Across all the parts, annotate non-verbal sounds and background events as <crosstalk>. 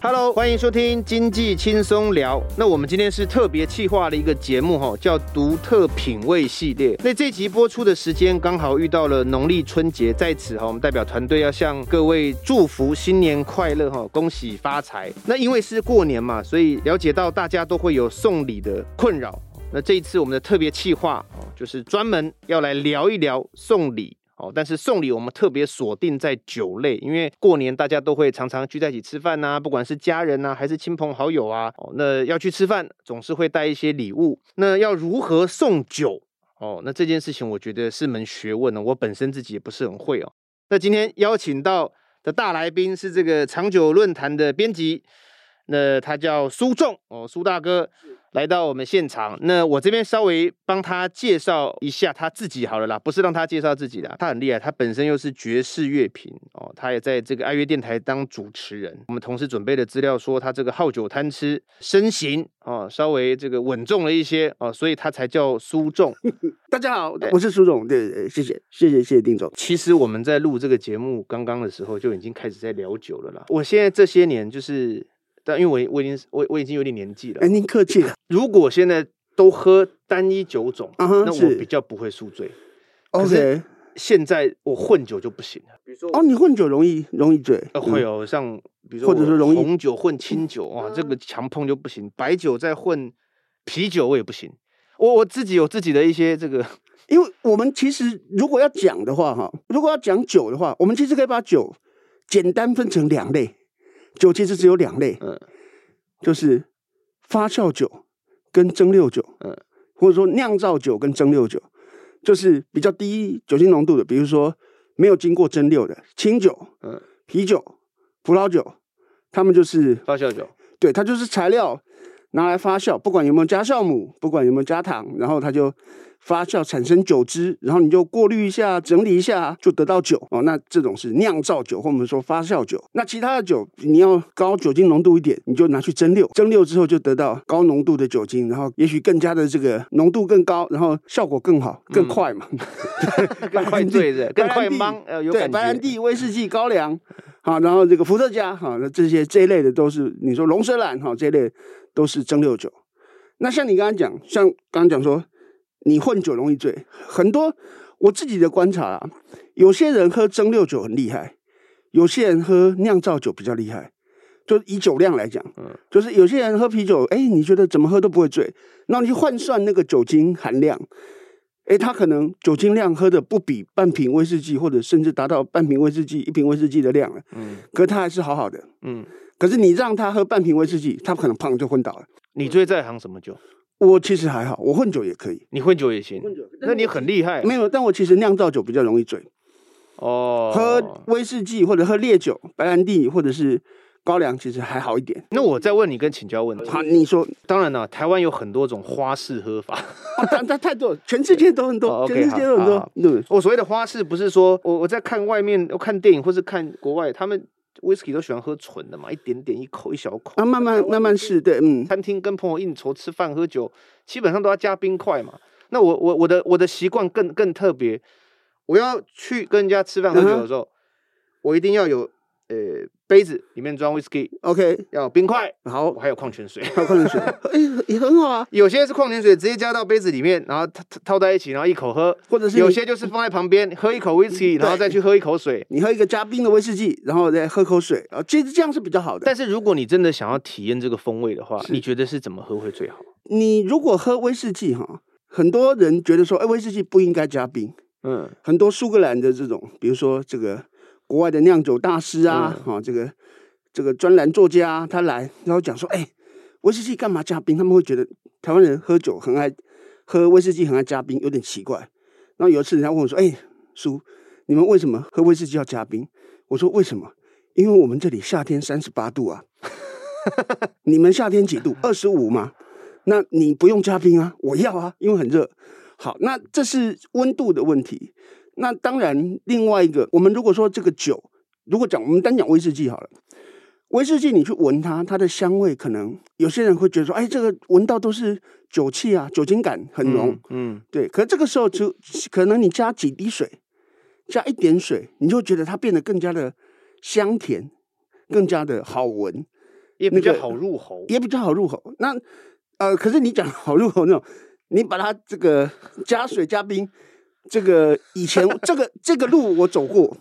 Hello，欢迎收听经济轻松聊。那我们今天是特别企划的一个节目哈，叫独特品味系列。那这集播出的时间刚好遇到了农历春节，在此哈，我们代表团队要向各位祝福新年快乐哈，恭喜发财。那因为是过年嘛，所以了解到大家都会有送礼的困扰。那这一次我们的特别企划哦，就是专门要来聊一聊送礼。哦，但是送礼我们特别锁定在酒类，因为过年大家都会常常聚在一起吃饭呐，不管是家人呐，还是亲朋好友啊，哦，那要去吃饭总是会带一些礼物。那要如何送酒？哦，那这件事情我觉得是门学问呢，我本身自己也不是很会哦。那今天邀请到的大来宾是这个长酒论坛的编辑，那他叫苏仲哦，苏大哥。来到我们现场，那我这边稍微帮他介绍一下他自己好了啦，不是让他介绍自己的，他很厉害，他本身又是爵士乐评哦，他也在这个爱乐电台当主持人。我们同时准备的资料说他这个好酒贪吃，身形哦稍微这个稳重了一些哦，所以他才叫苏仲。<laughs> 大家好，我是苏仲，对对，谢谢谢谢谢谢丁总。其实我们在录这个节目刚刚的时候就已经开始在聊酒了啦。我现在这些年就是。但因为我我已经我我已经有点年纪了，哎，您客气了。如果现在都喝单一酒种，uh -huh, 那我比较不会宿醉。OK，现在我混酒就不行了。比如说，哦，你混酒容易容易醉？呃，会有像比如说，或者说容易红酒混清酒，哇，这个强碰就不行。白酒再混啤酒我也不行。我我自己有自己的一些这个，因为我们其实如果要讲的话，哈，如果要讲酒的话，我们其实可以把酒简单分成两类。酒其实只有两类，嗯，就是发酵酒跟蒸馏酒，嗯，或者说酿造酒跟蒸馏酒，就是比较低酒精浓度的，比如说没有经过蒸馏的清酒，嗯，啤酒、葡萄酒，他们就是发酵酒，对，它就是材料拿来发酵，不管有没有加酵母，不管有没有加糖，然后它就。发酵产生酒汁，然后你就过滤一下、整理一下，就得到酒哦。那这种是酿造酒，或我们说发酵酒。那其他的酒，你要高酒精浓度一点，你就拿去蒸馏，蒸馏之后就得到高浓度的酒精，然后也许更加的这个浓度更高，然后效果更好、更快嘛，<laughs> 嗯、<laughs> 更快醉的，更快忙。呃，有对，白兰地、威士忌、高粱，好，然后这个伏特加，好，那这些这一类的都是你说龙舌兰，哈，这一类都是蒸馏酒。那像你刚刚讲，像刚刚讲说。你混酒容易醉，很多我自己的观察啊，有些人喝蒸馏酒很厉害，有些人喝酿造酒比较厉害。就以酒量来讲，嗯，就是有些人喝啤酒，哎，你觉得怎么喝都不会醉，那你去换算那个酒精含量，哎，他可能酒精量喝的不比半瓶威士忌，或者甚至达到半瓶威士忌、一瓶威士忌的量了，嗯，可是他还是好好的，嗯，可是你让他喝半瓶威士忌，他可能胖就昏倒了。你最在行什么酒？我其实还好，我混酒也可以。你混酒也行，混酒，那你很厉害。没有，但我其实酿造酒比较容易醉。哦，喝威士忌或者喝烈酒，白兰地或者是高粱，其实还好一点。那我再问你跟请教问题。好，你说。当然了，台湾有很多种花式喝法，但但太多，全世界都很多，<laughs> 全世界都很多。对，我所谓的花式，不是说我我在看外面，我看电影或是看国外，他们。威士忌都喜欢喝纯的嘛，一点点一口一小口啊，慢慢慢慢试，对，嗯。餐厅跟朋友应酬吃饭喝酒，基本上都要加冰块嘛。那我我我的我的习惯更更特别，我要去跟人家吃饭喝酒的时候，嗯、我一定要有呃。杯子里面装威士忌，OK，要冰块，好，我还有矿泉水，还有矿泉水，<laughs> 哎，也很好啊。有些是矿泉水直接加到杯子里面，然后套套在一起，然后一口喝，或者是有些就是放在旁边，喝一口威士忌，然后再去喝一口水。你喝一个加冰的威士忌，然后再喝口水，啊，其实这样是比较好的。但是如果你真的想要体验这个风味的话，你觉得是怎么喝会最好？你如果喝威士忌哈，很多人觉得说，哎，威士忌不应该加冰，嗯，很多苏格兰的这种，比如说这个国外的酿酒大师啊，哈、嗯，这个。这个专栏作家他来，然后讲说：“哎，威士忌干嘛加冰？他们会觉得台湾人喝酒很爱喝威士忌，很爱加冰，有点奇怪。”然后有一次人家问我说：“哎，叔，你们为什么喝威士忌要加冰？”我说：“为什么？因为我们这里夏天三十八度啊，<laughs> 你们夏天几度？<laughs> 二十五嘛？那你不用加冰啊，我要啊，因为很热。好，那这是温度的问题。那当然，另外一个，我们如果说这个酒，如果讲我们单讲威士忌好了。”威士忌，你去闻它，它的香味可能有些人会觉得说，哎，这个闻到都是酒气啊，酒精感很浓，嗯，嗯，对。可是这个时候就可能你加几滴水，加一点水，你就觉得它变得更加的香甜，更加的好闻。也比较好入喉，也比较好入喉。那呃，可是你讲好入喉那种，你把它这个加水加冰，这个以前 <laughs> 这个这个路我走过，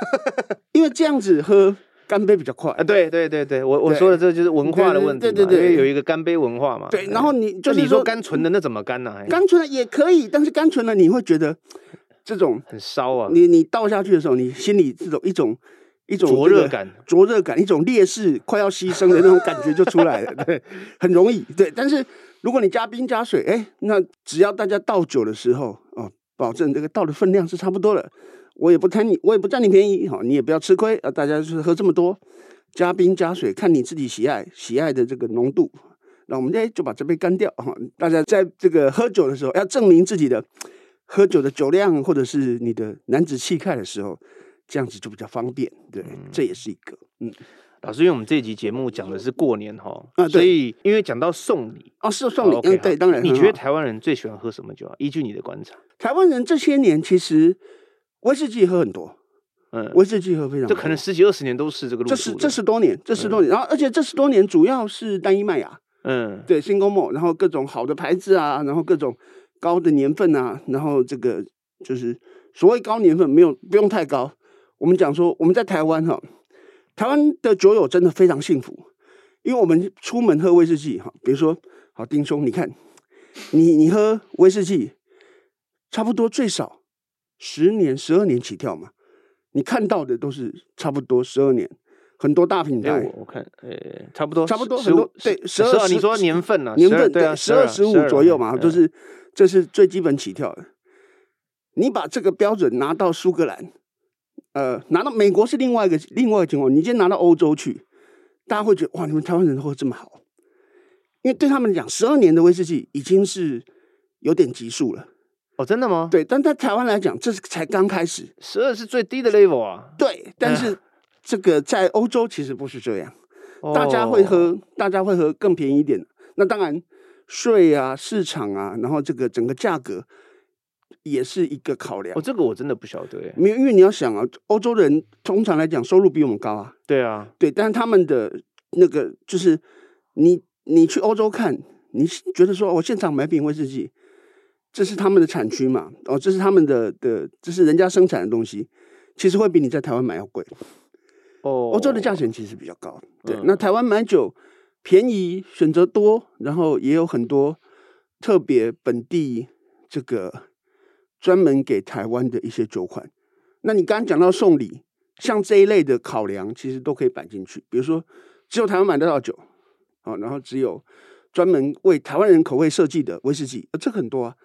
<laughs> 因为这样子喝。干杯比较快啊！对对对对，我我说的这就是文化的问题，对对对，因为有一个干杯文化嘛。对，然后你就是你说干纯的那怎么干呢？干纯的也可以，但是干纯的你会觉得这种很烧啊。你你倒下去的时候，你心里这种一种一种灼热感，灼热感，一种烈士快要牺牲的那种感觉就出来了。<laughs> 对，很容易。对，但是如果你加冰加水，哎，那只要大家倒酒的时候哦，保证这个倒的分量是差不多的。我也不贪你，我也不占你便宜，好，你也不要吃亏啊！大家就是喝这么多，加冰加水，看你自己喜爱喜爱的这个浓度。那我们哎就把这杯干掉哈！大家在这个喝酒的时候，要证明自己的喝酒的酒量，或者是你的男子气概的时候，这样子就比较方便。对，嗯、这也是一个嗯。老师，因为我们这集节目讲的是过年哈，啊，所以因为讲到送礼哦，是送礼，嗯，对，当然。你觉得台湾人最喜欢喝什么酒啊？依据你的观察，台湾人这些年其实。威士忌喝很多，嗯，威士忌喝非常多，这可能十几二十年都是这个路数。这是这十多年，这十多年，然后而且这十多年主要是单一麦芽，嗯，对，Single Malt，然后各种好的牌子啊，然后各种高的年份啊，然后这个就是所谓高年份没有不用太高。我们讲说我们在台湾哈，台湾的酒友真的非常幸福，因为我们出门喝威士忌哈，比如说好丁兄，你看你你喝威士忌差不多最少。十年、十二年起跳嘛，你看到的都是差不多十二年，很多大品牌。我我看，呃、欸，差不多，差不多很多，对，十二，你说年份啊？年份对啊，十二十五左右嘛，都是这是最基本起跳的。你把这个标准拿到苏格兰，呃，拿到美国是另外一个另外一个情况。你今天拿到欧洲去，大家会觉得哇，你们台湾人喝这么好，因为对他们来讲，十二年的威士忌已经是有点级数了。哦，真的吗？对，但在台湾来讲，这是才刚开始，十二是最低的 level 啊。对，但是这个在欧洲其实不是这样，大家会喝，大家会喝更便宜一点。那当然，税啊、市场啊，然后这个整个价格也是一个考量。哦，这个我真的不晓得。没有，因为你要想啊，欧洲人通常来讲收入比我们高啊。对啊，对，但是他们的那个就是你，你去欧洲看，你觉得说我现场买瓶威士忌。这是他们的产区嘛？哦，这是他们的的，这是人家生产的东西，其实会比你在台湾买要贵。哦，欧洲的价钱其实比较高。对，嗯、那台湾买酒便宜，选择多，然后也有很多特别本地这个专门给台湾的一些酒款。那你刚刚讲到送礼，像这一类的考量，其实都可以摆进去。比如说，只有台湾买得到酒，哦，然后只有专门为台湾人口味设计的威士忌，呃，这很多啊。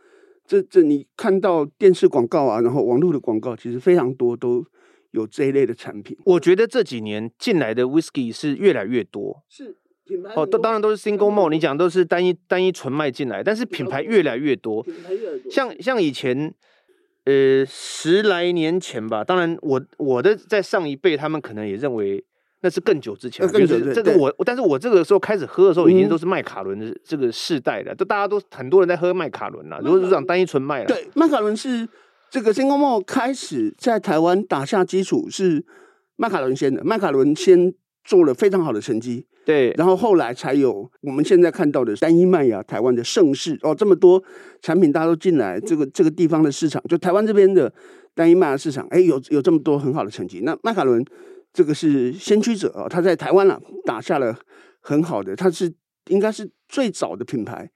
这这，你看到电视广告啊，然后网络的广告，其实非常多，都有这一类的产品。我觉得这几年进来的 whisky 是越来越多，是哦，都当然都是 single malt，你讲都是单一单一纯麦进来，但是品牌越来越多，品牌越来越多。像像以前，呃，十来年前吧，当然我我的在上一辈，他们可能也认为。那是更久之前，就是这个我，但是我这个时候开始喝的时候，已经都是麦卡伦的这个世代了，都大家都很多人在喝麦卡伦了。如果是讲单一纯麦了，对，麦卡伦是这个 Single Malt 开始在台湾打下基础，是麦卡伦先的，麦卡伦先做了非常好的成绩，对，然后后来才有我们现在看到的单一麦芽台湾的盛世哦，这么多产品大家都进来，这个这个地方的市场，就台湾这边的单一麦芽市场，哎，有有这么多很好的成绩，那麦卡伦。这个是先驱者哦，他在台湾了打下了很好的，他是应该是最早的品牌，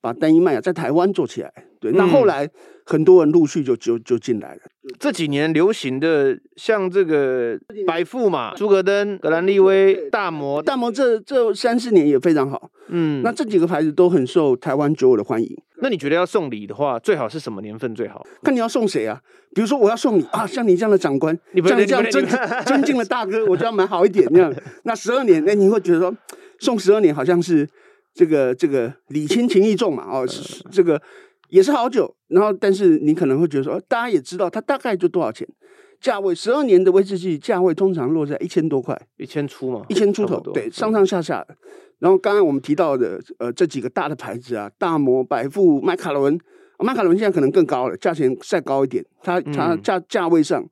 把单一麦芽在台湾做起来。对，那后来很多人陆续就就就进来了。这几年流行的像这个百富嘛，苏格登、格兰利威、大摩，大摩这这三四年也非常好。嗯，那这几个牌子都很受台湾酒友的欢迎。那你觉得要送礼的话，最好是什么年份最好？看你要送谁啊？比如说我要送你啊，像你这样的长官，<laughs> 你不像这样尊尊敬的大哥，我就要买好一点那样。<laughs> 那十二年，那你会觉得说送十二年好像是这个这个礼轻情意重嘛？哦，这个也是好酒。然后，但是你可能会觉得说，大家也知道它大概就多少钱，价位十二年的威士忌价位通常落在一千多块，一千出嘛，一千出头，对，上上下下的。然后刚刚我们提到的，呃，这几个大的牌子啊，大摩、百富、麦卡伦，麦卡伦现在可能更高了，价钱再高一点，它它价价位上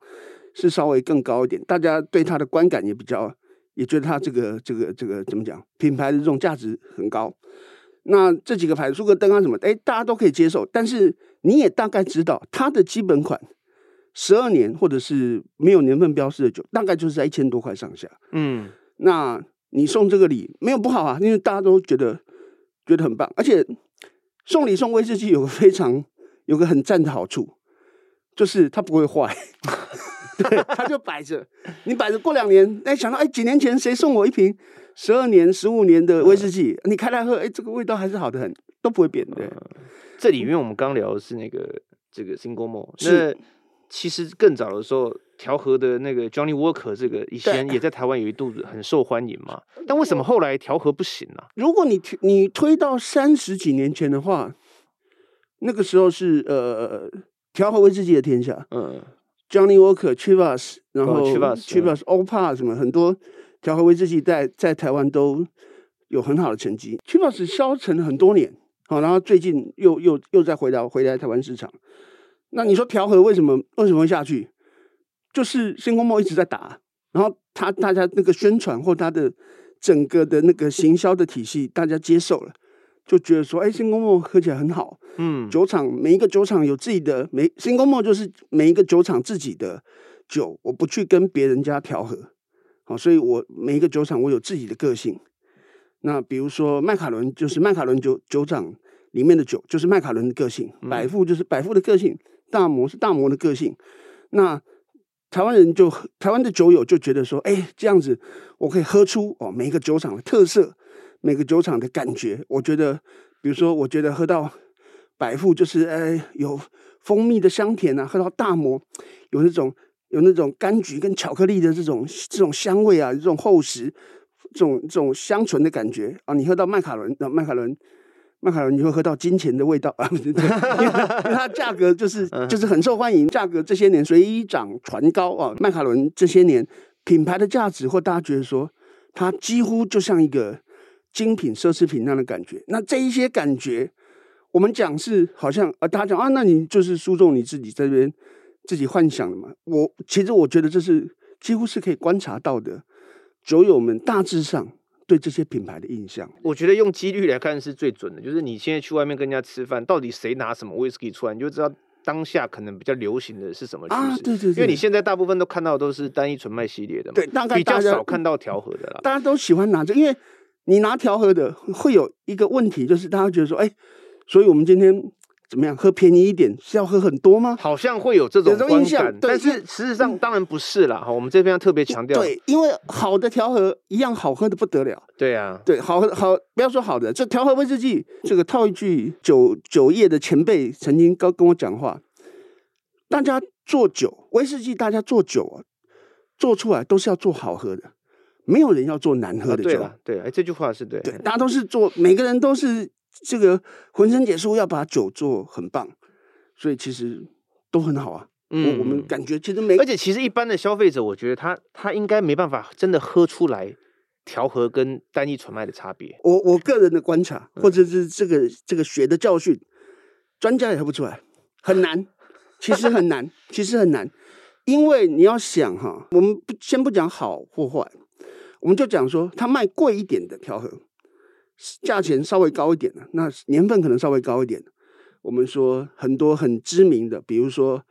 是稍微更高一点，大家对它的观感也比较也觉得它这个这个这个怎么讲，品牌的这种价值很高。那这几个牌子，苏格登啊什么，哎，大家都可以接受。但是你也大概知道，它的基本款十二年或者是没有年份标示的酒，大概就是在一千多块上下。嗯，那你送这个礼没有不好啊，因为大家都觉得觉得很棒。而且送礼送威士忌有个非常有个很赞的好处，就是它不会坏。<laughs> 对，它就摆着，你摆着过两年，哎，想到哎，几年前谁送我一瓶？十二年、十五年的威士忌，嗯、你开来喝，哎，这个味道还是好的很，都不会变的。嗯、这里面我们刚聊的是那个这个 Single Malt，那其实更早的时候调和的那个 Johnny Walker 这个以前也在台湾有一度很受欢迎嘛。但为什么后来调和不行呢、啊？如果你你推到三十几年前的话，那个时候是呃调和威士忌的天下。嗯，Johnny Walker、Chivas，然后 Chivas、Old Parr 什么很多。调和威士忌在在台湾都有很好的成绩，Chivas 消沉了很多年，好，然后最近又又又再回到回来台湾市场。那你说调和为什么为什么会下去？就是 Single Malt 一直在打，然后他大家那个宣传或他的整个的那个行销的体系，大家接受了，就觉得说，哎，Single Malt 喝起来很好。嗯，酒厂每一个酒厂有自己的每 Single Malt 就是每一个酒厂自己的酒，我不去跟别人家调和。好，所以我每一个酒厂我有自己的个性。那比如说麦卡伦，就是麦卡伦酒酒厂里面的酒，就是麦卡伦的个性；百富就是百富的个性；大摩是大摩的个性。那台湾人就台湾的酒友就觉得说，哎，这样子我可以喝出哦每一个酒厂的特色，每个酒厂的感觉。我觉得，比如说，我觉得喝到百富就是哎有蜂蜜的香甜啊，喝到大摩有那种。有那种柑橘跟巧克力的这种这种香味啊，这种厚实，这种这种香醇的感觉啊，你喝到麦卡伦，那麦卡伦，麦卡伦你会喝到金钱的味道啊，<laughs> 因为它价格就是就是很受欢迎，价格这些年水涨船高啊，麦卡伦这些年品牌的价值或大家觉得说它几乎就像一个精品奢侈品那样的感觉，那这一些感觉我们讲是好像啊，大家讲啊，那你就是输送你自己这边。自己幻想的嘛，我其实我觉得这是几乎是可以观察到的，酒友们大致上对这些品牌的印象。我觉得用几率来看是最准的，就是你现在去外面跟人家吃饭，到底谁拿什么威士忌出来，你就知道当下可能比较流行的是什么趋势。啊，对对对，因为你现在大部分都看到的都是单一纯麦系列的嘛，对，大概比较少看到调和的啦。大家都喜欢拿这，因为你拿调和的会有一个问题，就是大家觉得说，哎，所以我们今天。怎么样？喝便宜一点是要喝很多吗？好像会有这种印象，但是事实际上当然不是啦。哈、嗯，我们这边要特别强调，对，因为好的调和一样好喝的不得了。对啊，对，好喝好，不要说好的，这调和威士忌，这个套一句酒酒业的前辈曾经跟跟我讲话，大家做酒威士忌，大家做酒啊，做出来都是要做好喝的，没有人要做难喝的酒。啊、对，哎，这句话是对，对，大家都是做，每个人都是。这个浑身解数要把酒做很棒，所以其实都很好啊。嗯，我们感觉其实没，而且其实一般的消费者，我觉得他他应该没办法真的喝出来调和跟单一纯麦的差别。我我个人的观察，或者是这个这个学的教训，专家也喝不出来，很难，其实很难，其实很难，因为你要想哈，我们不先不讲好或坏，我们就讲说他卖贵一点的调和。价钱稍微高一点的，那年份可能稍微高一点。我们说很多很知名的，比如说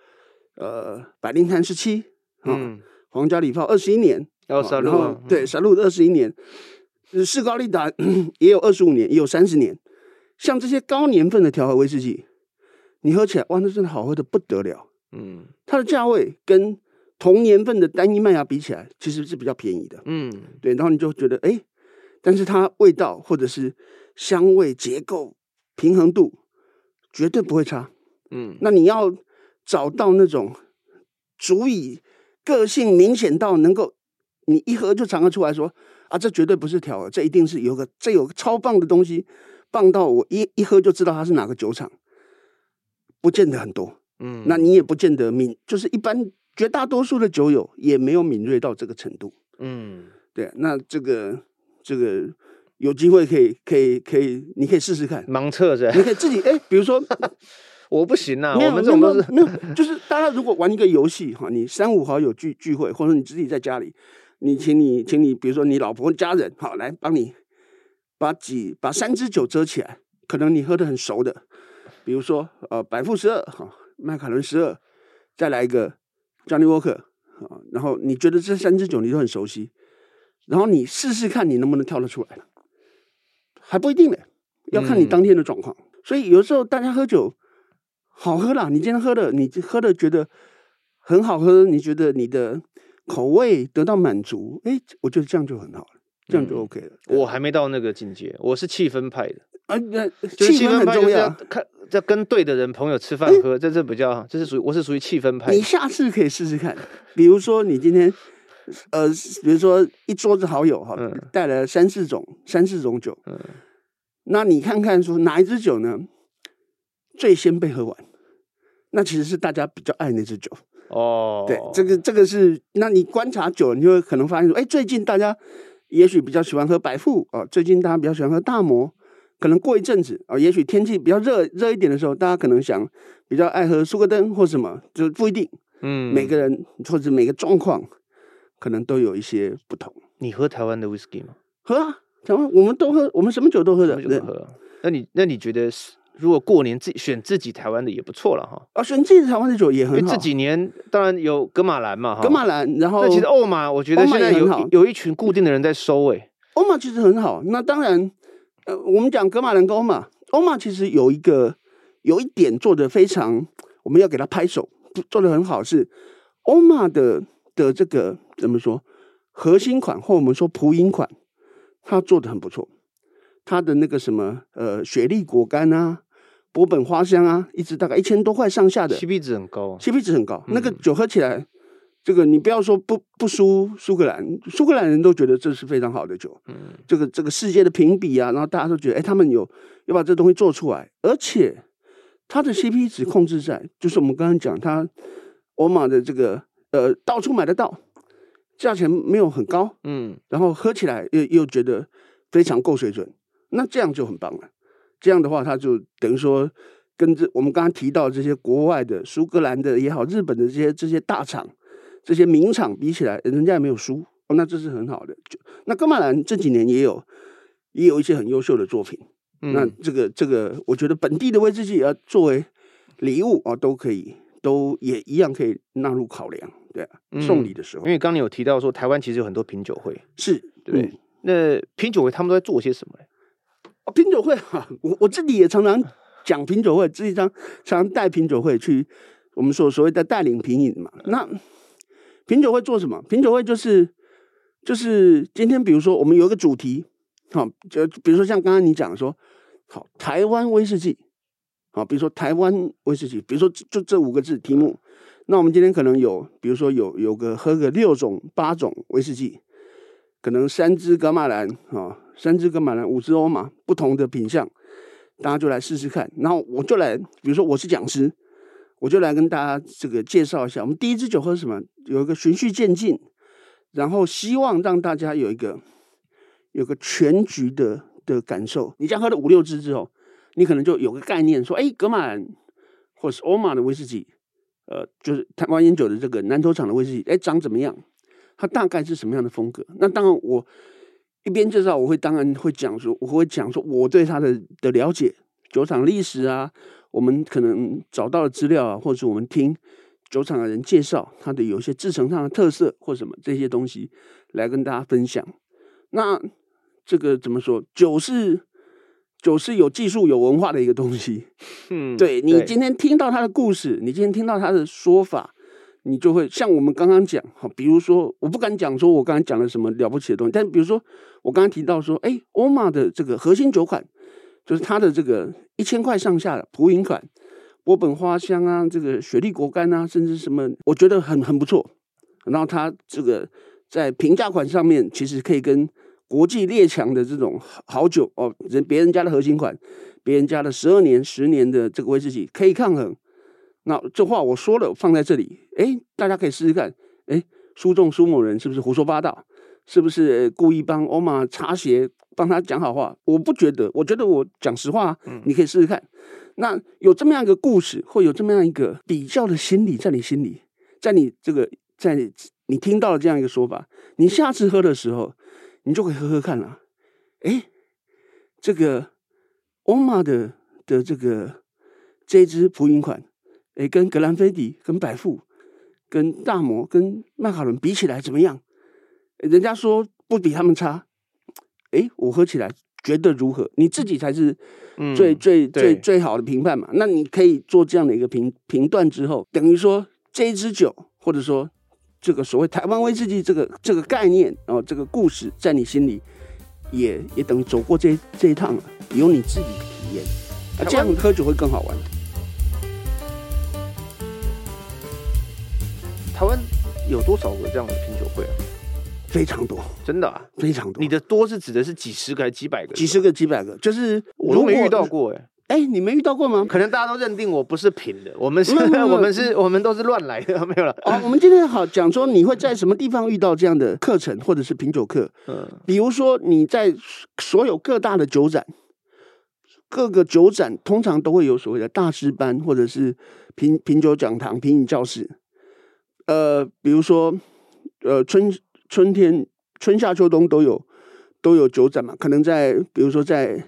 呃，百龄坛十七，嗯，皇家礼炮二十一年，然后然后对，三鹿二十一年，士高利达 <coughs> 也有二十五年，也有三十年。像这些高年份的调和威士忌，你喝起来哇，那真的好喝的不得了。嗯，它的价位跟同年份的单一麦芽比起来，其实是比较便宜的。嗯，对，然后你就觉得哎。诶但是它味道或者是香味结构平衡度绝对不会差，嗯，那你要找到那种足以个性明显到能够你一喝就尝得出来说啊，这绝对不是调和，这一定是有个这有个超棒的东西，棒到我一一喝就知道它是哪个酒厂，不见得很多，嗯，那你也不见得敏，就是一般绝大多数的酒友也没有敏锐到这个程度，嗯，对，那这个。这个有机会可以可以可以，你可以试试看。盲测着，你可以自己哎，比如说 <laughs> 我不行啊，有我们这种都是没有，就是大家如果玩一个游戏哈，你三五好友聚聚会，或者你自己在家里，你请你请你，比如说你老婆家人，好来帮你把几把三支酒遮起来，可能你喝的很熟的，比如说呃百富十二，哈麦卡伦十二，再来一个 Johnny Walker，啊，然后你觉得这三支酒你都很熟悉，然后你试试看你能不能跳得出来，还不一定呢，要看你当天的状况。嗯、所以有时候大家喝酒好喝啦，你今天喝的你喝的觉得很好喝，你觉得你的。口味得到满足，哎，我觉得这样就很好了，这样就 OK 了。嗯、我还没到那个境界，我是气氛派的啊，那气氛很重要。看，要跟对的人朋友吃饭喝，这是比较，这是属于我是属于气氛派。你下次可以试试看，比如说你今天，呃，比如说一桌子好友哈，带来了三四种三四种酒，嗯，那你看看说哪一支酒呢最先被喝完？那其实是大家比较爱那支酒。哦，对，这个这个是，那你观察久了，你就会可能发现说，哎，最近大家也许比较喜欢喝百富哦，最近大家比较喜欢喝大摩，可能过一阵子啊、哦，也许天气比较热热一点的时候，大家可能想比较爱喝苏格登或什么，就不一定，嗯，每个人或者每个状况可能都有一些不同。你喝台湾的 whisky 吗？喝啊，台湾我们都喝，我们什么酒都喝的，那你那你觉得是？如果过年自己选自己台湾的也不错了哈，啊，选自己台湾的酒也很好。因为这几年当然有格马兰嘛，哈，格马兰，然后那其实欧玛，我觉得现在有有一群固定的人在收诶。欧玛其实很好，那当然，呃，我们讲格马兰跟欧玛，欧玛其实有一个有一点做的非常，我们要给他拍手，做的很好是欧玛的的这个怎么说核心款或我们说普饮款，它做的很不错，它的那个什么呃雪莉果干啊。波本花香啊，一支大概一千多块上下的，CP 值很高，CP 值很高。嗯、那个酒喝起来，这个你不要说不不输苏格兰，苏格兰人都觉得这是非常好的酒。嗯，这个这个世界的评比啊，然后大家都觉得，哎，他们有要把这东西做出来，而且它的 CP 值控制在，就是我们刚刚讲，它欧玛的这个呃到处买得到，价钱没有很高，嗯，然后喝起来又又觉得非常够水准，那这样就很棒了。这样的话，他就等于说，跟这我们刚刚提到这些国外的苏格兰的也好，日本的这些这些大厂、这些名厂比起来，人家也没有输哦，那这是很好的。就那哥马兰这几年也有也有一些很优秀的作品，嗯、那这个这个，我觉得本地的威士忌要作为礼物啊，都可以，都也一样可以纳入考量，对、啊，送礼的时候。因为刚刚你有提到说，台湾其实有很多品酒会，是对，对。那品酒会他们都在做些什么？哦，品酒会哈，我我自己也常常讲品酒会，自己常常带品酒会去，我们所所谓的带领品饮嘛。那品酒会做什么？品酒会就是就是今天，比如说我们有一个主题，好，就比如说像刚刚你讲说，好，台湾威士忌，好，比如说台湾威士忌，比如说就这五个字题目，那我们今天可能有，比如说有有个喝个六种八种威士忌。可能三支格马兰啊，三支格马兰，五支欧玛，不同的品相，大家就来试试看。然后我就来，比如说我是讲师，我就来跟大家这个介绍一下，我们第一支酒喝什么？有一个循序渐进，然后希望让大家有一个有个全局的的感受。你这样喝了五六支之后，你可能就有个概念，说，哎，格玛兰或是欧玛的威士忌，呃，就是台湾烟酒的这个南投厂的威士忌，哎，长怎么样？它大概是什么样的风格？那当然，我一边介绍，我会当然会讲说，我会讲说我对它的的了解，酒厂历史啊，我们可能找到的资料啊，或者我们听酒厂的人介绍它的有些制成上的特色或什么这些东西来跟大家分享。那这个怎么说？酒是酒是有技术、有文化的一个东西。<laughs> 嗯，对，你今天听到他的故事，你今天听到他的说法。你就会像我们刚刚讲，哈，比如说，我不敢讲说我刚刚讲了什么了不起的东西，但比如说我刚刚提到说，哎，欧玛的这个核心酒款，就是它的这个一千块上下的普饮款，波本花香啊，这个雪莉果干啊，甚至什么，我觉得很很不错。然后它这个在平价款上面，其实可以跟国际列强的这种好酒哦，人别人家的核心款，别人家的十二年、十年的这个威士忌可以抗衡。那这话我说了，放在这里，哎，大家可以试试看，哎，苏仲苏某人是不是胡说八道？是不是故意帮欧玛擦鞋，帮他讲好话？我不觉得，我觉得我讲实话，你可以试试看。那有这么样一个故事，或有这么样一个比较的心理，在你心里，在你这个在你听到了这样一个说法，你下次喝的时候，你就可以喝喝看了。哎，这个欧玛的的这个这支普饮款，哎，跟格兰菲迪、跟百富、跟大摩、跟麦卡伦比起来怎么样？人家说不比他们差。哎，我喝起来觉得如何？你自己才是最、嗯、最最最好的评判嘛。那你可以做这样的一个评评断之后，等于说这一支酒，或者说。这个所谓台湾威士忌这个这个概念，然后这个故事在你心里也也等于走过这这一趟了，有你自己的体验，啊，这样喝酒会更好玩。台湾有多少个这样的品酒会啊？非常多，真的啊，非常多。你的多是指的是几十个还是几百个？几十个、几百个，就是我都没遇到过哎。哎，你没遇到过吗？可能大家都认定我不是平的，我们是，<laughs> 我们是，我们都是乱来的，<laughs> 没有了。哦，我们今天好讲说，你会在什么地方遇到这样的课程，或者是品酒课？嗯，比如说你在所有各大的酒展，各个酒展通常都会有所谓的大师班，或者是品品酒讲堂、品饮教室。呃，比如说，呃，春春天、春夏秋冬都有都有酒展嘛，可能在，比如说在。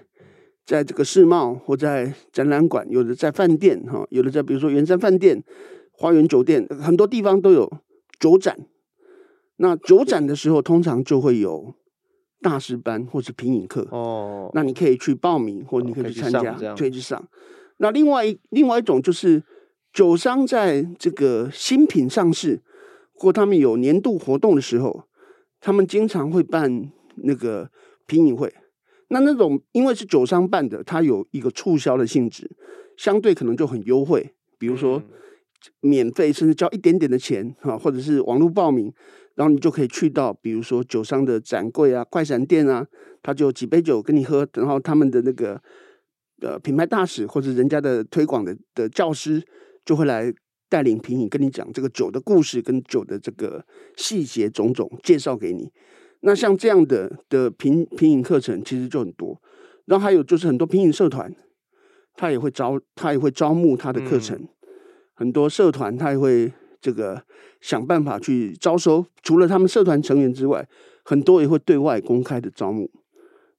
在这个世贸或在展览馆，有的在饭店哈，有的在比如说圆山饭店、花园酒店，很多地方都有酒展。那酒展的时候，通常就会有大师班或是品饮课哦。那你可以去报名，或你可以去参加，可以去上。那另外一另外一种就是酒商在这个新品上市或他们有年度活动的时候，他们经常会办那个品饮会。那那种因为是酒商办的，它有一个促销的性质，相对可能就很优惠。比如说免费，甚至交一点点的钱哈，或者是网络报名，然后你就可以去到，比如说酒商的展柜啊、快闪店啊，他就几杯酒跟你喝，然后他们的那个呃品牌大使或者人家的推广的的教师就会来带领品饮，跟你讲这个酒的故事跟酒的这个细节种种介绍给你。那像这样的的品品饮课程其实就很多，然后还有就是很多品饮社团，他也会招他也会招募他的课程，嗯、很多社团他也会这个想办法去招收，除了他们社团成员之外，很多也会对外公开的招募。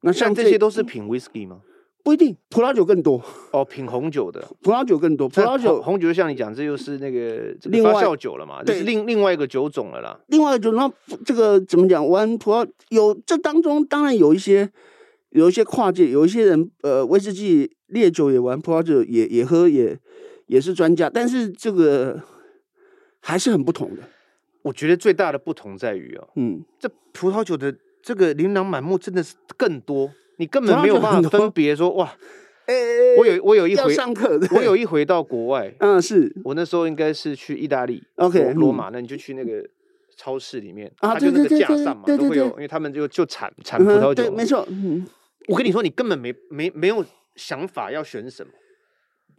那像这，这些都是品 whisky 吗？不一定，葡萄酒更多哦，品红酒的葡萄酒更多，葡萄酒红酒就像你讲，这又是那个发酵酒了嘛，对，另另外一个酒种了啦。另外一个酒，那这个怎么讲？玩葡萄有这当中当然有一些有一些跨界，有一些人呃威士忌烈酒也玩，葡萄酒也也喝，也也是专家，但是这个还是很不同的。我觉得最大的不同在于哦，嗯，这葡萄酒的这个琳琅满目，真的是更多。你根本没有办法分别说哇，哎、欸，我有我有一回上课，我有一回到国外，<laughs> 嗯，是。我那时候应该是去意大利，OK，罗马，那你就去那个超市里面，啊，就那个架上嘛，都会有，因为他们就就产产葡萄酒，对，没错，嗯，我跟你说，你根本没没没有想法要选什么。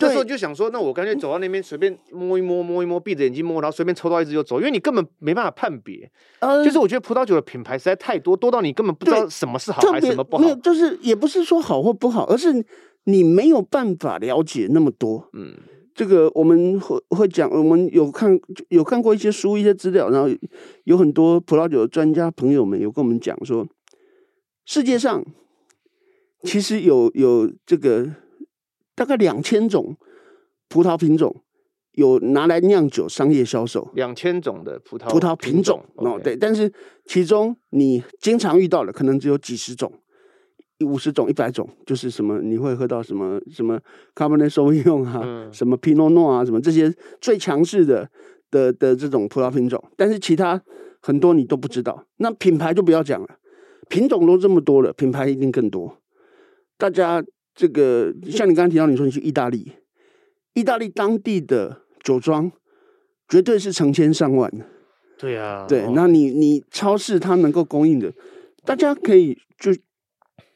那时候就想说，那我干脆走到那边随便摸一摸，摸一摸，闭着眼睛摸，然后随便抽到一支就走，因为你根本没办法判别。呃，就是我觉得葡萄酒的品牌实在太多，多到你根本不知道什么是好还是什么不好。没有，就是也不是说好或不好，而是你没有办法了解那么多。嗯，这个我们会会讲，我们有看有看过一些书、一些资料，然后有很多葡萄酒的专家朋友们有跟我们讲说，世界上其实有有这个。大概两千种葡萄品种有拿来酿酒、商业销售。两千种的葡萄葡萄品种哦.对，但是其中你经常遇到的可能只有几十种、五十种、一百种，就是什么你会喝到什么什么 Cabernet Sauvignon 啊，嗯、什么 Pinot Noir 啊，什么这些最强势的的的这种葡萄品种，但是其他很多你都不知道。那品牌就不要讲了，品种都这么多了，品牌一定更多。大家。这个像你刚刚提到，你说你去意大利，意大利当地的酒庄绝对是成千上万的。对啊，对，那你你超市它能够供应的，大家可以就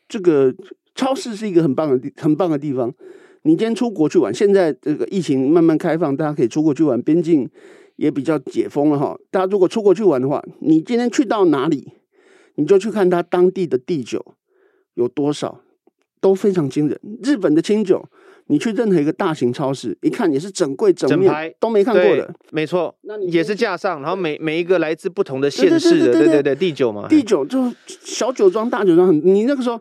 这个超市是一个很棒的地，很棒的地方。你今天出国去玩，现在这个疫情慢慢开放，大家可以出国去玩，边境也比较解封了哈。大家如果出国去玩的话，你今天去到哪里，你就去看它当地的地酒有多少。都非常惊人。日本的清酒，你去任何一个大型超市，一看也是整柜整排都没看过的，没错，那你也是架上，然后每每一个来自不同的县市的，对对对，对，对，对，对，对地酒嘛，地酒就小酒庄、大酒庄，你那个时候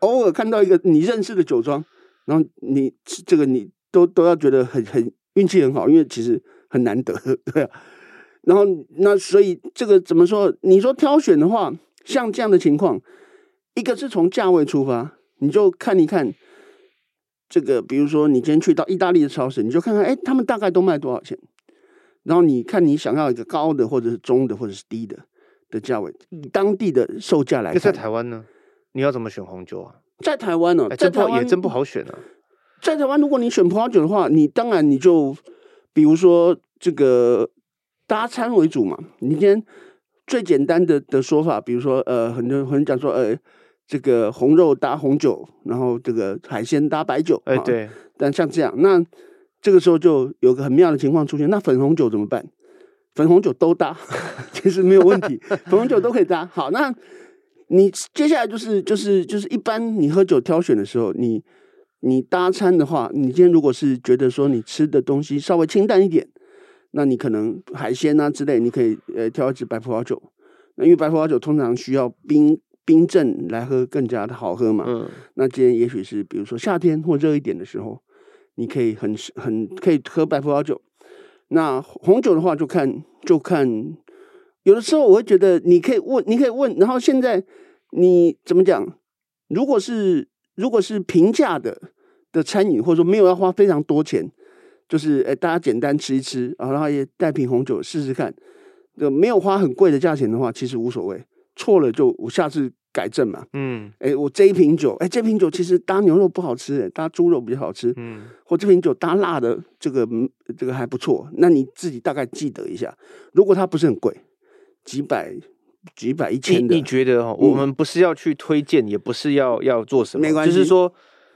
偶尔看到一个你认识的酒庄，然后你这个你都都要觉得很很运气很好，因为其实很难得，<laughs> 对啊。然后那所以这个怎么说？你说挑选的话，像这样的情况，一个是从价位出发，你就看一看这个，比如说你今天去到意大利的超市，你就看看，哎，他们大概都卖多少钱？然后你看你想要一个高的，或者是中的，或者是低的的价位，以当地的售价来看。在台湾呢，你要怎么选红酒啊？在台湾呢、哦，在台湾也真不好选啊。在台湾，如果你选葡萄酒的话，你当然你就比如说这个。搭餐为主嘛，你今天最简单的的说法，比如说呃，很多很讲说呃，这个红肉搭红酒，然后这个海鲜搭白酒，哎对，但像这样，那这个时候就有个很妙的情况出现，那粉红酒怎么办？粉红酒都搭，<laughs> 其实没有问题，粉红酒都可以搭。好，那你接下来就是就是就是一般你喝酒挑选的时候，你你搭餐的话，你今天如果是觉得说你吃的东西稍微清淡一点。那你可能海鲜啊之类，你可以呃挑一支白葡萄酒。那因为白葡萄酒通常需要冰冰镇来喝更加的好喝嘛。嗯。那今天也许是比如说夏天或热一点的时候，你可以很很可以喝白葡萄酒。那红酒的话就看就看，有的时候我会觉得你可以问你可以问，然后现在你怎么讲？如果是如果是平价的的餐饮，或者说没有要花非常多钱。就是诶，大家简单吃一吃啊，然后也带瓶红酒试试看。就没有花很贵的价钱的话，其实无所谓。错了就我下次改正嘛。嗯，哎，我这一瓶酒，哎，这瓶酒其实搭牛肉不好吃，搭猪肉比较好吃。嗯，或这瓶酒搭辣的，这个这个还不错。那你自己大概记得一下。如果它不是很贵，几百、几百、一千的，你，你觉得哈？我们不是要去推荐，嗯、也不是要要做什么，没关系。就是说，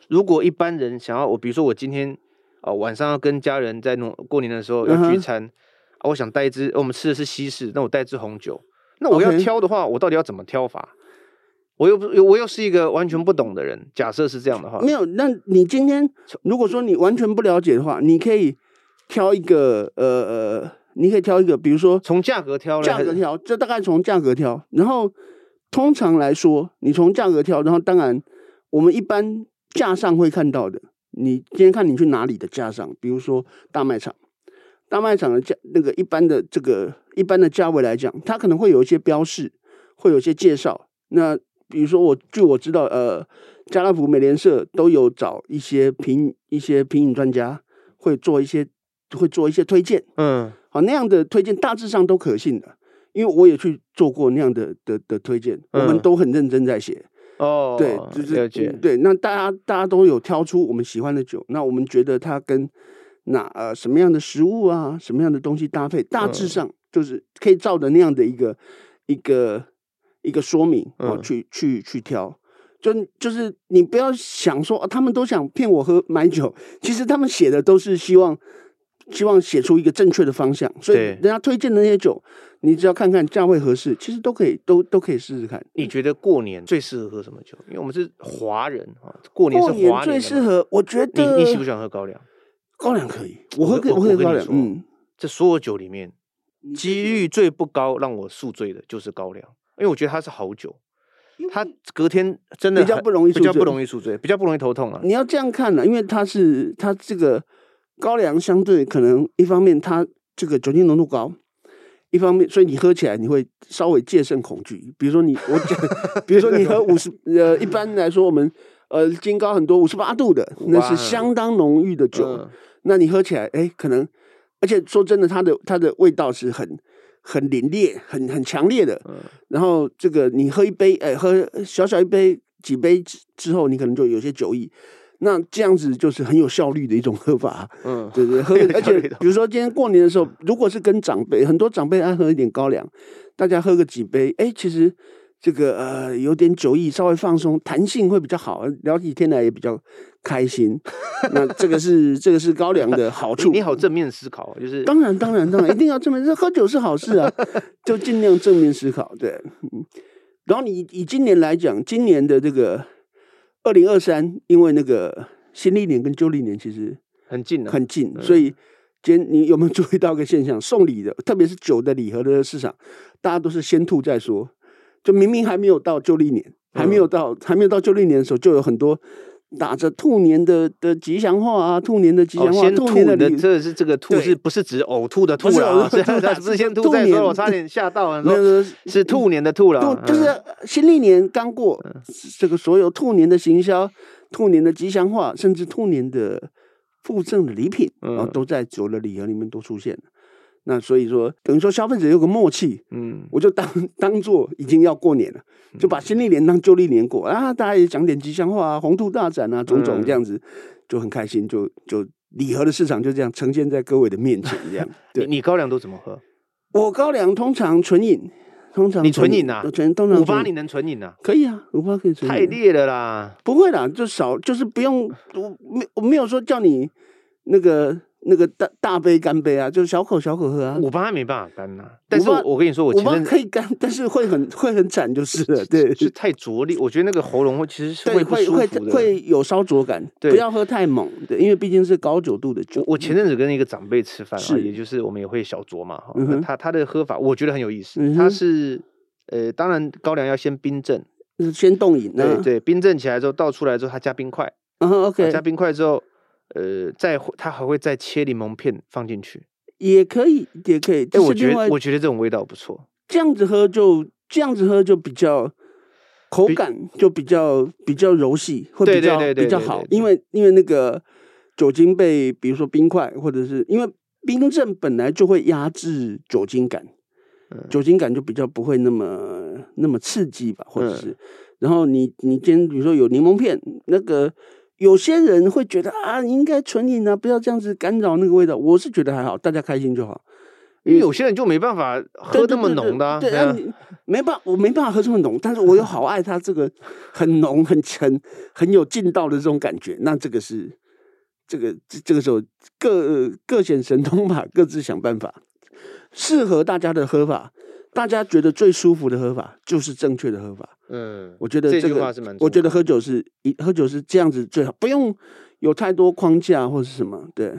如果一般人想要我，比如说我今天。哦，晚上要跟家人在弄过年的时候要聚餐，uh. 啊、我想带一支，我们吃的是西式，那我带一支红酒。那我要挑的话我到底要怎么挑法？我又不，我又是一个完全不懂的人。假设是这样的话，没有。那你今天如果说你完全不了解的话，你可以挑一个，呃呃，你可以挑一个，比如说从价格挑，价格挑，这大概从价格挑。然后通常来说，你从价格挑，然后当然我们一般架上会看到的。你今天看你去哪里的架上，比如说大卖场，大卖场的价那个一般的这个一般的价位来讲，它可能会有一些标示，会有一些介绍。那比如说我据我知道，呃，家乐福、美联社都有找一些品一些品饮专家，会做一些会做一些推荐。嗯，好，那样的推荐大致上都可信的，因为我也去做过那样的的的推荐，我们都很认真在写。哦，对，就是对。那大家大家都有挑出我们喜欢的酒，那我们觉得它跟哪呃什么样的食物啊，什么样的东西搭配，大致上就是可以照着那样的一个一个一个说明哦，去去去挑。就就是你不要想说、啊，他们都想骗我喝买酒，其实他们写的都是希望。希望写出一个正确的方向，所以人家推荐的那些酒，你只要看看价位合适，其实都可以，都都可以试试看。你觉得过年最适合喝什么酒？因为我们是华人啊，过年是华人最适合。我觉得你你喜不喜欢喝高粱？高粱可以，我喝我喝高粱。嗯，这所有酒里面，几率最不高让我宿醉的就是高粱，因为我觉得它是好酒，它隔天真的比较不容易，比较不容易宿醉，比较不容易头痛啊。你要这样看呢，因为它是它这个。高粱相对可能一方面它这个酒精浓度高，一方面所以你喝起来你会稍微戒慎恐惧。比如说你我讲，<laughs> 比如说你喝五十 <laughs> 呃，一般来说我们呃金高很多五十八度的，那是相当浓郁的酒。哇那你喝起来哎，可能而且说真的，它的它的味道是很很凛冽、很很强烈的。嗯、然后这个你喝一杯哎，喝小小一杯几杯之之后，你可能就有些酒意。那这样子就是很有效率的一种喝法，嗯，对对，喝，<laughs> 而且比如说今天过年的时候，如果是跟长辈，很多长辈爱喝一点高粱，大家喝个几杯，哎，其实这个呃有点酒意，稍微放松，弹性会比较好，聊起天来也比较开心。<laughs> 那这个是这个是高粱的好处。你，好正面思考，就是当然当然当然一定要正面，这喝酒是好事啊，<laughs> 就尽量正面思考。对，然后你以今年来讲，今年的这个。二零二三，因为那个新历年跟旧历年其实很近，很近，所以今天你有没有注意到一个现象？送礼的，特别是酒的礼盒的市场，大家都是先吐再说。就明明还没有到旧历年，还没有到还没有到旧历年的时候，就有很多。打着兔年的的吉祥话啊，兔年的吉祥话，兔年的，这是这个兔是不是指呕吐的吐了？不 <laughs> 是先吐再说，我差点吓到了。那个是兔年的兔了，就是新历年刚过，这个所有兔年的行销、兔年的吉祥话，甚至兔年的附赠的礼品，然后都在酒的礼盒里面都出现了。那所以说，等于说消费者有个默契，嗯，我就当当做已经要过年了，就把新历年当旧历年过啊，大家也讲点吉祥话啊，鸿兔大展啊，种种这样子，就很开心，就就礼盒的市场就这样呈现在各位的面前，这样。<laughs> 对，你高粱都怎么喝？我高粱通常纯饮，通常你纯饮啊？纯通常五八你能纯饮啊？可以啊，五八可以纯饮。太烈了啦！不会啦，就少，就是不用，我没我没有说叫你那个。那个大大杯干杯啊，就是小口小口喝啊。五八没办法干呐，但是我跟你说，我前面可以干，但是会很会很惨，就是了。对，是太着力，我觉得那个喉咙会其实是会会会会有烧灼感。对，不要喝太猛，对，因为毕竟是高酒度的酒。我前阵子跟一个长辈吃饭啊，也就是我们也会小酌嘛哈。他他的喝法我觉得很有意思，他是呃，当然高粱要先冰镇，先冻饮，对对，冰镇起来之后倒出来之后，他加冰块，嗯，OK，加冰块之后。呃，再他还会再切柠檬片放进去，也可以，也可以。哎，我觉得我觉得这种味道不错。这样子喝就这样子喝就比较口感就比较比较柔细，会比较比较好。因为因为那个酒精被比如说冰块或者是因为冰镇本来就会压制酒精感，酒精感就比较不会那么那么刺激吧，或者是。然后你你今天比如说有柠檬片那个。有些人会觉得啊，你应该纯饮啊，不要这样子干扰那个味道。我是觉得还好，大家开心就好。因为有些人就没办法喝那么浓的，对啊，没办法，我没办法喝这么浓，但是我又好爱它这个很浓、很沉、很有劲道的这种感觉。那这个是这个这个时候各各显神通吧，各自想办法，适合大家的喝法。大家觉得最舒服的喝法就是正确的喝法。嗯，我觉得这个，这是蛮我觉得喝酒是一喝酒是这样子最好，不用有太多框架或是什么。对，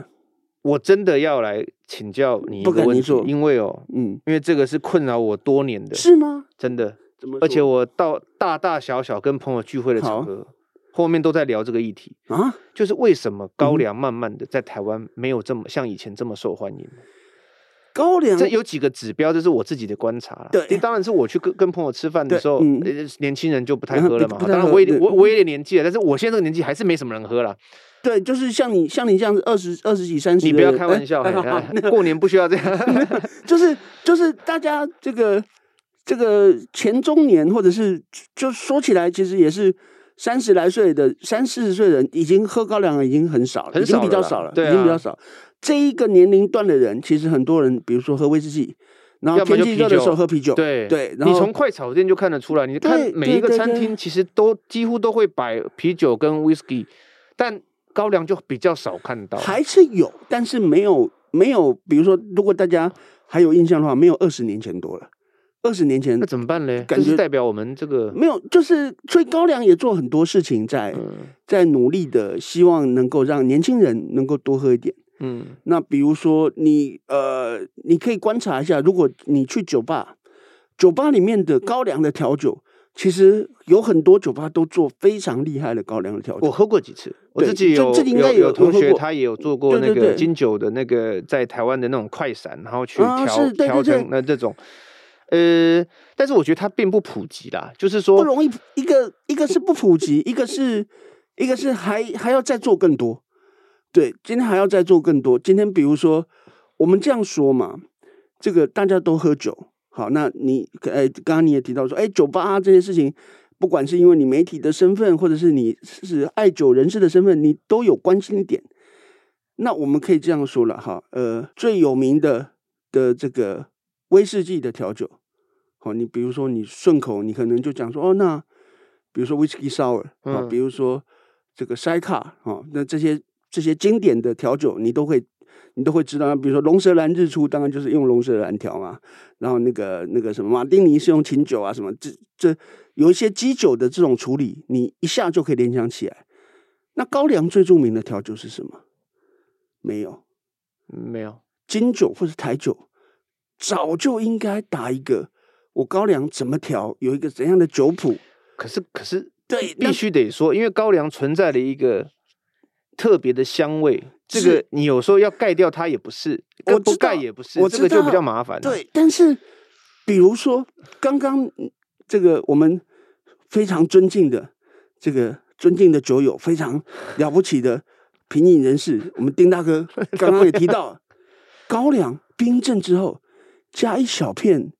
我真的要来请教你一个问题，因为哦，嗯，因为这个是困扰我多年的，是吗？真的，而且我到大大小小跟朋友聚会的场合，后面都在聊这个议题。啊，就是为什么高粱慢慢的在台湾没有这么像以前这么受欢迎。高粱这有几个指标，这是我自己的观察。对，当然是我去跟跟朋友吃饭的时候，年轻人就不太喝了嘛。当然我也我我也有点年纪了，但是我现在这个年纪还是没什么人喝了。对，就是像你像你这样子二十二十几三十，你不要开玩笑，<laughs> 过年不需要这样。<laughs> 就是就是大家这个这个前中年或者是就说起来，其实也是三十来岁的三四十岁的人，已经喝高粱已经很少了，已经比较少了，已经比较少。这一个年龄段的人，其实很多人，比如说喝威士忌，然后天气热的时候喝啤酒，对对。你从快炒店就看得出来，你看每一个餐厅其实都几乎都会摆啤酒跟威士忌，但高粱就比较少看到。还是有，但是没有没有，比如说，如果大家还有印象的话，没有二十年前多了。二十年前那怎么办呢？感觉代表我们这个没有，就是所以高粱也做很多事情在，在在努力的，希望能够让年轻人能够多喝一点。嗯，那比如说你呃，你可以观察一下，如果你去酒吧，酒吧里面的高粱的调酒，其实有很多酒吧都做非常厉害的高粱的调酒。我喝过几次，我自己有有有同学他也有做过那个金酒的那个在台湾的那种快闪，然后去调调成那这种，呃，但是我觉得它并不普及啦，就是说不容易。一个一个是不普及，一个是一个是还还要再做更多。对，今天还要再做更多。今天比如说，我们这样说嘛，这个大家都喝酒，好，那你哎，刚刚你也提到说，哎，酒吧啊这些事情，不管是因为你媒体的身份，或者是你是爱酒人士的身份，你都有关心一点。那我们可以这样说了哈，呃，最有名的的这个威士忌的调酒，好，你比如说你顺口，你可能就讲说，哦，那比如说 Whisky Sour 啊，比如说这个 Sidecar 啊，那这些。这些经典的调酒，你都会你都会知道。比如说龙舌兰日出，当然就是用龙舌兰调嘛。然后那个那个什么马丁尼是用琴酒啊，什么这这有一些基酒的这种处理，你一下就可以联想起来。那高粱最著名的调酒是什么？没有，没有金酒或是台酒，早就应该打一个。我高粱怎么调？有一个怎样的酒谱？可是，可是，对，必须得说，因为高粱存在的一个特别的香味。这个你有时候要盖掉它也不是，我不盖也不是，我这个就比较麻烦。对，但是比如说刚刚这个我们非常尊敬的这个尊敬的酒友，非常了不起的品饮人士，我们丁大哥 <laughs> 刚刚也提到，高粱冰镇之后加一小片。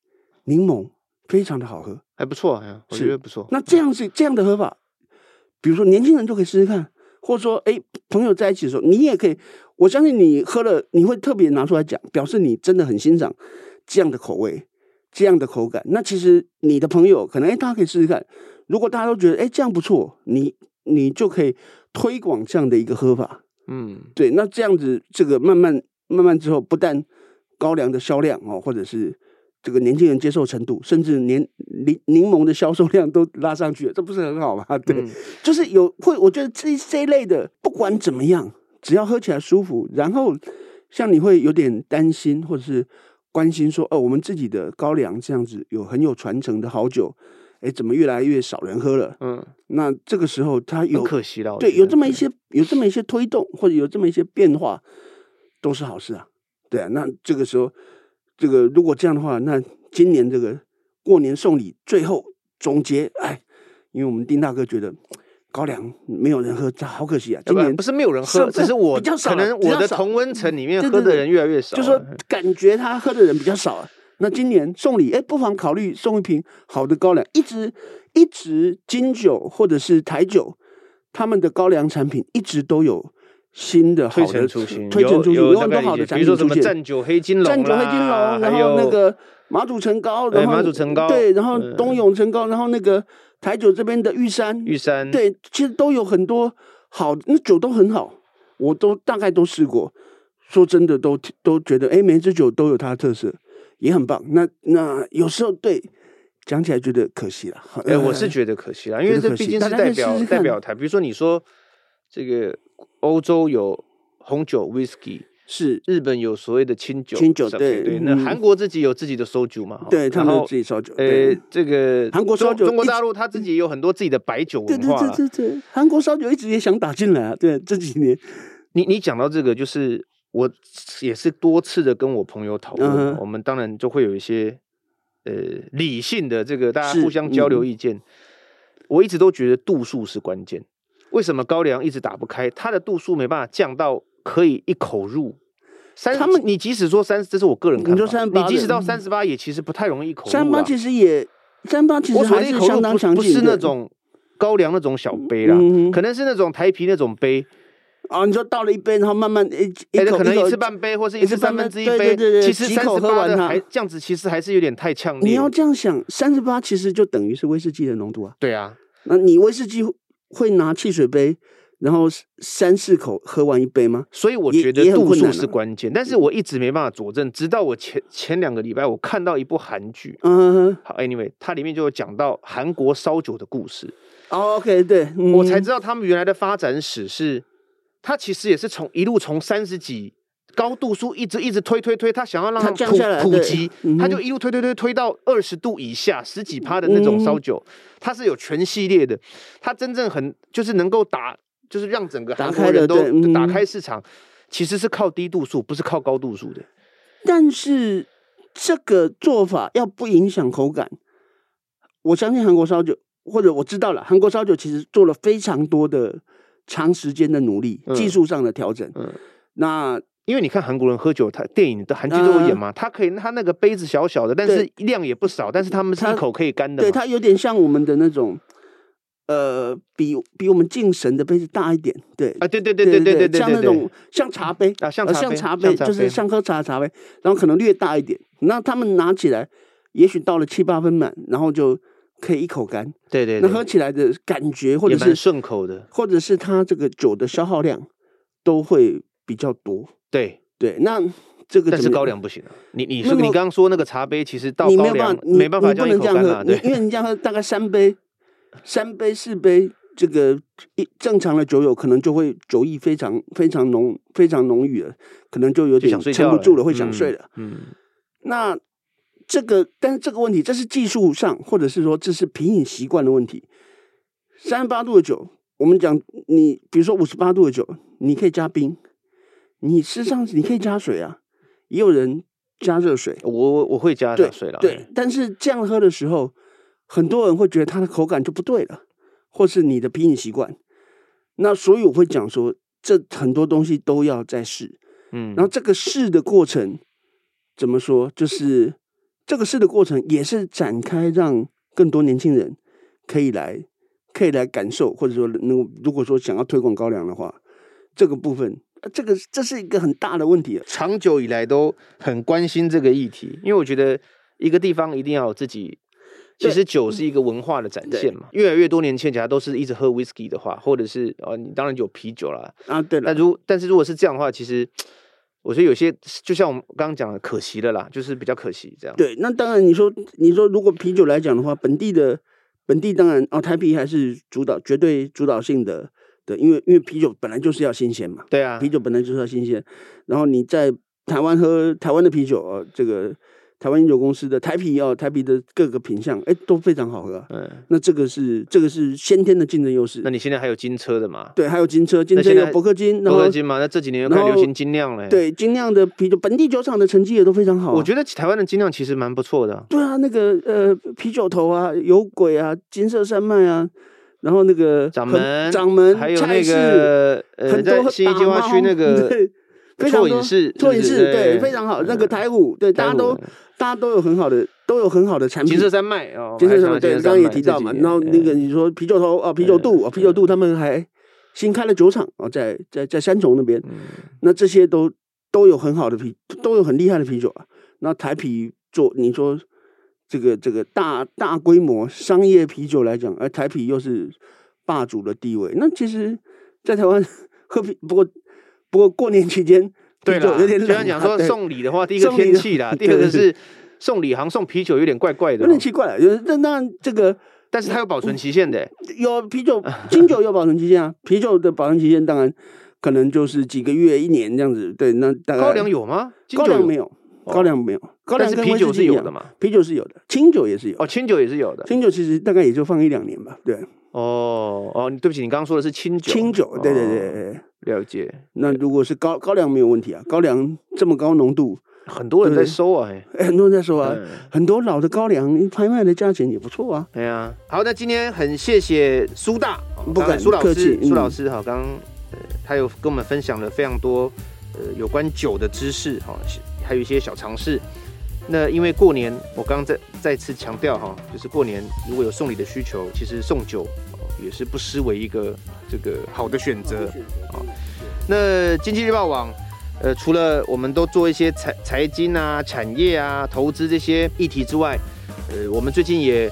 柠檬非常的好喝，还不错，哎，我觉得不错。那这样是这样的喝法，比如说年轻人就可以试试看，或者说，哎，朋友在一起的时候，你也可以。我相信你喝了，你会特别拿出来讲，表示你真的很欣赏这样的口味，这样的口感。那其实你的朋友可能，哎，大家可以试试看。如果大家都觉得，哎，这样不错，你你就可以推广这样的一个喝法。嗯，对。那这样子，这个慢慢慢慢之后，不但高粱的销量哦，或者是。这个年轻人接受程度，甚至连柠柠檬的销售量都拉上去了，这不是很好吗？<laughs> 对，嗯、就是有会，我觉得这这一类的，不管怎么样，只要喝起来舒服，然后像你会有点担心或者是关心说，哦，我们自己的高粱这样子有很有传承的好酒，哎，怎么越来越少人喝了？嗯，那这个时候它有可惜了，对，有这么一些有这么一些推动或者有这么一些变化，都是好事啊。对啊，那这个时候。这个如果这样的话，那今年这个过年送礼最后总结，哎，因为我们丁大哥觉得高粱没有人喝，这好可惜啊。今年不是没有人喝，只是我比较少，可能我的同温层里面喝的人越来越少，就是说感觉他喝的人比较少啊。那今年送礼，哎，不妨考虑送一瓶好的高粱，一直一直金酒或者是台酒，他们的高粱产品一直都有。新的好的推陈出新，推陈出新，有很多好的产品，比如说什么战酒黑金龙，战酒黑金龙，然后那个马祖陈高，然后马祖陈高，对，然后东永陈高，然后那个台酒这边的玉山，玉山，对，其实都有很多好，那酒都很好，我都大概都试过，说真的都都觉得，哎，每支酒都有它的特色，也很棒。那那有时候对讲起来觉得可惜了，哎，我 <laughs> 是觉得可惜了，因为这毕竟是代表代表台，比如说你说这个。欧洲有红酒 whisky，是日本有所谓的清酒，清酒对对。那韩国自己有自己的烧酒嘛？对，他们自己烧酒。呃，这个韩国烧酒，中国大陆他自己也有很多自己的白酒文化。对对对对对，韩国烧酒一直也想打进来啊。对，这几年，你你讲到这个，就是我也是多次的跟我朋友讨论，我们当然就会有一些呃理性的这个大家互相交流意见。我一直都觉得度数是关键。为什么高粱一直打不开？它的度数没办法降到可以一口入。三，他们你即使说三，这是我个人看法。你说三八，你即使到三十八，也其实不太容易一口入。三八其实也，三八其实还是相当强劲。不是那种高粱那种小杯啦，可能是那种台啤那种杯。啊，你说倒了一杯，然后慢慢一一口，可能一次半杯，或是一次三分之一杯。其实三十八的还这样子，其实还是有点太呛烈。你要这样想，三十八其实就等于是威士忌的浓度啊。对啊，那你威士忌。会拿汽水杯，然后三四口喝完一杯吗？所以我觉得度数是关键，但是我一直没办法佐证。直到我前前两个礼拜，我看到一部韩剧，嗯，好，Anyway，它里面就有讲到韩国烧酒的故事。哦，OK，对，我才知道他们原来的发展史是，它其实也是从一路从三十几。高度数一直一直推推推，他想要让它降下来普及，他就一路推推推推到二十度以下十几趴的那种烧酒，它是有全系列的，它真正很就是能够打，就是让整个韩国人都打开市场，其实是靠低度数，不是靠高度数的。但是这个做法要不影响口感，我相信韩国烧酒，或者我知道了，韩国烧酒其实做了非常多的长时间的努力，技术上的调整。那因为你看韩国人喝酒，他电影的韩剧都有演嘛，他可以他那个杯子小小的，但是量也不少，但是他们是一口可以干的。对，它有点像我们的那种，呃，比比我们敬神的杯子大一点。对啊，对对对对对对对，像那种像茶杯啊，像像茶杯，就是像喝茶的茶杯，然后可能略大一点。那他们拿起来，也许到了七八分满，然后就可以一口干。对对，那喝起来的感觉，或者是顺口的，或者是它这个酒的消耗量都会比较多。对对，那这个但是高粱不行啊。你你说你刚刚说那个茶杯，其实倒高粱你没办法，你不能这样喝，因为你这样喝大概三杯，三杯四杯，这个一正常的酒友可能就会酒意非常非常浓非常浓郁了，可能就有点撑不住了，会想睡了。嗯，那这个但是这个问题，这是技术上，或者是说这是品饮习惯的问题。三十八度的酒，我们讲你比如说五十八度的酒，你可以加冰。你事实上你可以加水啊，也有人加热水，我我会加热水了。对，但是这样喝的时候，很多人会觉得它的口感就不对了，或是你的品饮习惯。那所以我会讲说，这很多东西都要再试。嗯，然后这个试的过程怎么说？就是这个试的过程也是展开，让更多年轻人可以来可以来感受，或者说，如如果说想要推广高粱的话，这个部分。这个这是一个很大的问题，长久以来都很关心这个议题，因为我觉得一个地方一定要有自己，其实酒是一个文化的展现嘛。越来越多年轻人都是一直喝 whisky 的话，或者是哦，你当然有啤酒了啊。对了，那如但是如果是这样的话，其实我觉得有些就像我们刚刚讲的，可惜的啦，就是比较可惜这样。对，那当然你说你说如果啤酒来讲的话，本地的本地当然哦，台啤还是主导绝对主导性的。对，因为因为啤酒本来就是要新鲜嘛，对啊，啤酒本来就是要新鲜。然后你在台湾喝台湾的啤酒啊，这个台湾饮酒公司的台啤哦，台啤的各个品相，哎，都非常好喝。嗯，那这个是这个是先天的竞争优势。那你现在还有金车的嘛？对，还有金车，金车有伯克金，伯克金嘛。那这几年又开始流行金酿了。对，金酿的啤酒，本地酒厂的成绩也都非常好。我觉得台湾的金酿其实蛮不错的。对啊，那个呃啤酒头啊，有鬼啊，金色山脉啊。然后那个掌门，掌门，还有那个呃，在信义计划区那个非常影视、做影视对，非常好。那个台虎，对，大家都大家都有很好的，都有很好的产品。金色山脉哦，金色山脉对，刚刚也提到嘛。然后那个你说啤酒头啊，啤酒肚啊，啤酒肚他们还新开了酒厂哦，在在在三重那边。那这些都都有很好的啤，都有很厉害的啤酒啊。那台啤做你说。这个这个大大规模商业啤酒来讲，而台啤又是霸主的地位。那其实，在台湾 <laughs> 喝啤，不过不过过年期间，对了，有点虽然讲说送礼的话，第一个天气啦，第二个是送礼行送啤酒有点怪怪的，有点奇怪。有那那这个，但是它有保存期限的，有啤酒 <laughs> 金酒有保存期限啊。啤酒的保存期限当然可能就是几个月、一年这样子。对，那大概高粱有吗？高粱没有。高粱没有，高粱跟啤酒是有的嘛？啤酒是有的，清酒也是有。哦，清酒也是有的。清酒其实大概也就放一两年吧。对。哦哦，对不起，你刚刚说的是清酒。清酒，对对对，了解。那如果是高高粱没有问题啊，高粱这么高浓度，很多人在收啊，哎，<laughs> 很多人在收啊，很多老的高粱拍卖的价钱也不错啊。对啊。好，那今天很谢谢苏大，不敢苏老师，苏老师好，刚刚他有跟我们分享了非常多呃有关酒的知识哈，还有一些小常识。那因为过年，我刚刚再再次强调哈，就是过年如果有送礼的需求，其实送酒也是不失为一个这个好的选择啊。那经济日报网，呃，除了我们都做一些财财经啊、产业啊、投资这些议题之外，呃，我们最近也。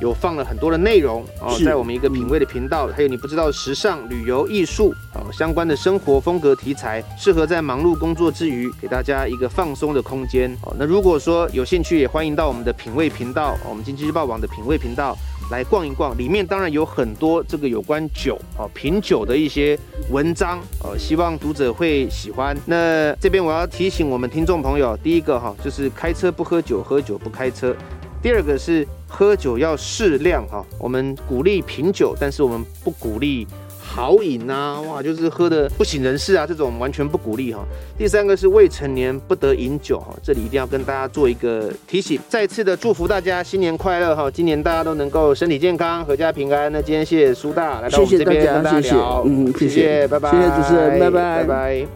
有放了很多的内容哦，在我们一个品味的频道，还有你不知道时尚、旅游、艺术啊相关的生活风格题材，适合在忙碌工作之余，给大家一个放松的空间哦。那如果说有兴趣，也欢迎到我们的品味频道，我们经济日报网的品味频道来逛一逛，里面当然有很多这个有关酒啊品酒的一些文章哦，希望读者会喜欢。那这边我要提醒我们听众朋友，第一个哈就是开车不喝酒，喝酒不开车。第二个是喝酒要适量哈，我们鼓励品酒，但是我们不鼓励豪饮呐，哇，就是喝的不省人事啊，这种完全不鼓励哈。第三个是未成年不得饮酒哈，这里一定要跟大家做一个提醒。再次的祝福大家新年快乐哈，今年大家都能够身体健康，阖家平安。那今天谢谢苏大来到我们这边跟大家聊，嗯，谢谢，拜拜，谢谢主持人，拜拜，拜拜。